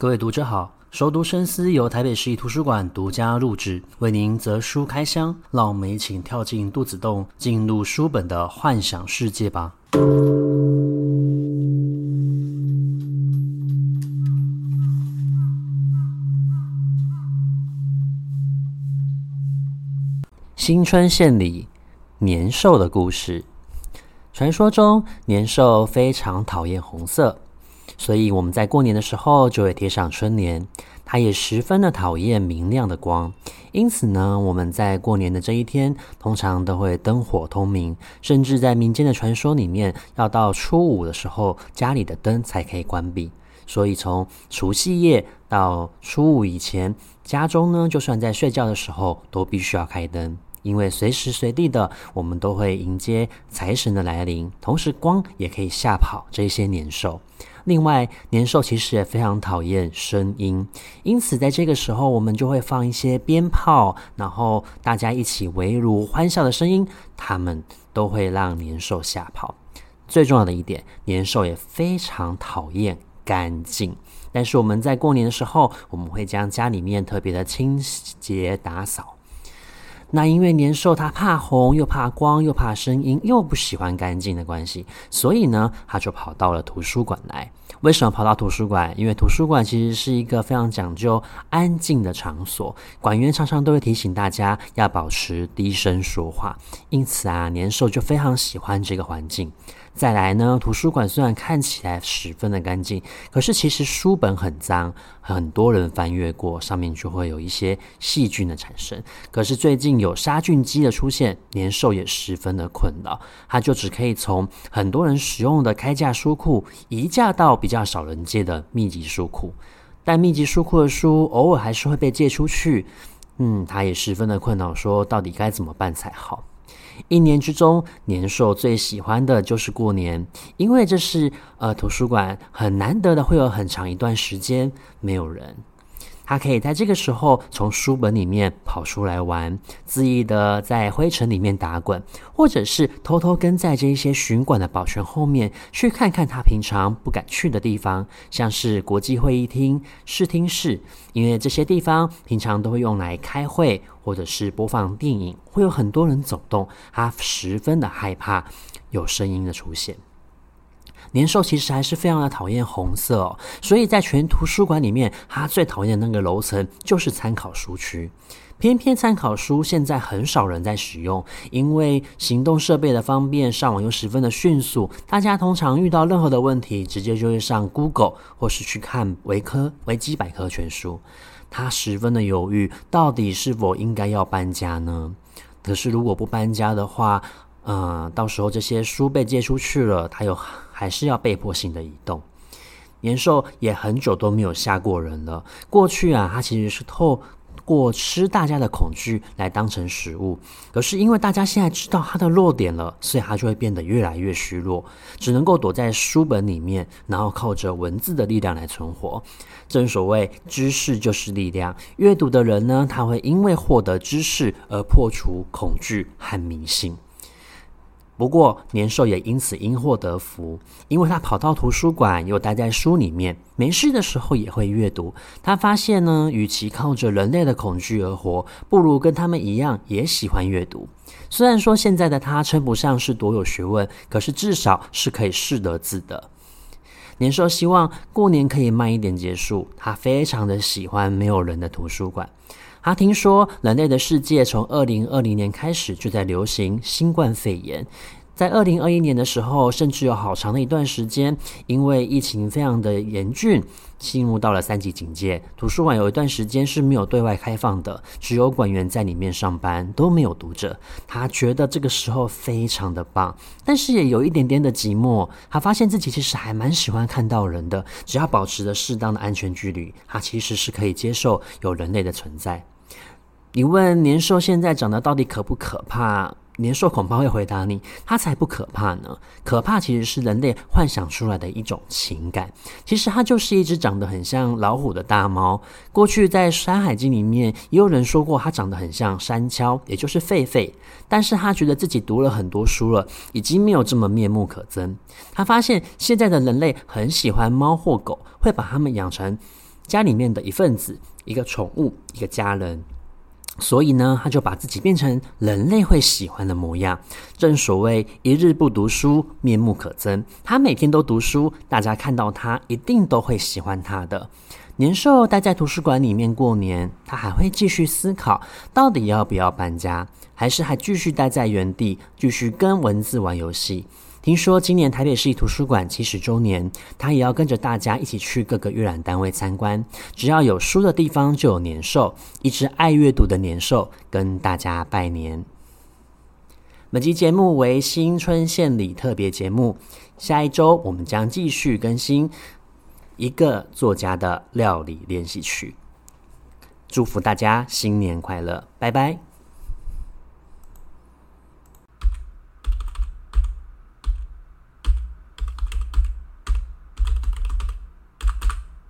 各位读者好，熟读深思由台北市立图书馆独家录制，为您择书开箱，让我们一起跳进肚子洞，进入书本的幻想世界吧。新春献礼，年兽的故事。传说中，年兽非常讨厌红色。所以我们在过年的时候就会贴上春联，它也十分的讨厌明亮的光，因此呢，我们在过年的这一天，通常都会灯火通明，甚至在民间的传说里面，要到初五的时候，家里的灯才可以关闭。所以从除夕夜到初五以前，家中呢，就算在睡觉的时候，都必须要开灯，因为随时随地的，我们都会迎接财神的来临，同时光也可以吓跑这些年兽。另外，年兽其实也非常讨厌声音，因此在这个时候，我们就会放一些鞭炮，然后大家一起围炉欢笑的声音，他们都会让年兽吓跑。最重要的一点，年兽也非常讨厌干净，但是我们在过年的时候，我们会将家里面特别的清洁打扫。那因为年兽它怕红，又怕光，又怕声音，又不喜欢干净的关系，所以呢，它就跑到了图书馆来。为什么跑到图书馆？因为图书馆其实是一个非常讲究安静的场所，馆员常常都会提醒大家要保持低声说话，因此啊，年兽就非常喜欢这个环境。再来呢，图书馆虽然看起来十分的干净，可是其实书本很脏，很多人翻阅过，上面就会有一些细菌的产生。可是最近有杀菌机的出现，年兽也十分的困扰，它就只可以从很多人使用的开架书库移架到比较少人借的密集书库，但密集书库的书偶尔还是会被借出去，嗯，他也十分的困扰，说到底该怎么办才好。一年之中，年兽最喜欢的就是过年，因为这是呃图书馆很难得的，会有很长一段时间没有人。他可以在这个时候从书本里面跑出来玩，恣意的在灰尘里面打滚，或者是偷偷跟在这些巡馆的保全后面去看看他平常不敢去的地方，像是国际会议厅、视听室，因为这些地方平常都会用来开会或者是播放电影，会有很多人走动，他十分的害怕有声音的出现。年兽其实还是非常的讨厌红色哦，所以在全图书馆里面，他最讨厌的那个楼层就是参考书区。偏偏参考书现在很少人在使用，因为行动设备的方便，上网又十分的迅速，大家通常遇到任何的问题，直接就会上 Google 或是去看维科维基百科全书。他十分的犹豫，到底是否应该要搬家呢？可是如果不搬家的话，嗯、到时候这些书被借出去了，他又。还是要被迫性的移动。年兽也很久都没有吓过人了。过去啊，它其实是透过吃大家的恐惧来当成食物。可是因为大家现在知道它的弱点了，所以它就会变得越来越虚弱，只能够躲在书本里面，然后靠着文字的力量来存活。正所谓知识就是力量，阅读的人呢，他会因为获得知识而破除恐惧和迷信。不过，年兽也因此因祸得福，因为他跑到图书馆，又待在书里面，没事的时候也会阅读。他发现呢，与其靠着人类的恐惧而活，不如跟他们一样，也喜欢阅读。虽然说现在的他称不上是多有学问，可是至少是可以识得字的。年兽希望过年可以慢一点结束，他非常的喜欢没有人的图书馆。他听说人类的世界从二零二零年开始就在流行新冠肺炎，在二零二一年的时候，甚至有好长的一段时间，因为疫情非常的严峻，进入到了三级警戒，图书馆有一段时间是没有对外开放的，只有馆员在里面上班，都没有读者。他觉得这个时候非常的棒，但是也有一点点的寂寞。他发现自己其实还蛮喜欢看到人的，只要保持着适当的安全距离，他其实是可以接受有人类的存在。你问年兽现在长得到底可不可怕？年兽恐怕会回答你：它才不可怕呢！可怕其实是人类幻想出来的一种情感。其实它就是一只长得很像老虎的大猫。过去在《山海经》里面也有人说过，它长得很像山锹，也就是狒狒。但是他觉得自己读了很多书了，已经没有这么面目可憎。他发现现在的人类很喜欢猫或狗，会把它们养成。家里面的一份子，一个宠物，一个家人。所以呢，他就把自己变成人类会喜欢的模样。正所谓一日不读书，面目可憎。他每天都读书，大家看到他一定都会喜欢他的。年兽待在图书馆里面过年，他还会继续思考，到底要不要搬家，还是还继续待在原地，继续跟文字玩游戏。听说今年台北市立图书馆七十周年，他也要跟着大家一起去各个阅览单位参观。只要有书的地方就有年兽，一只爱阅读的年兽跟大家拜年。本期节目为新春献礼特别节目，下一周我们将继续更新一个作家的料理练习曲。祝福大家新年快乐，拜拜。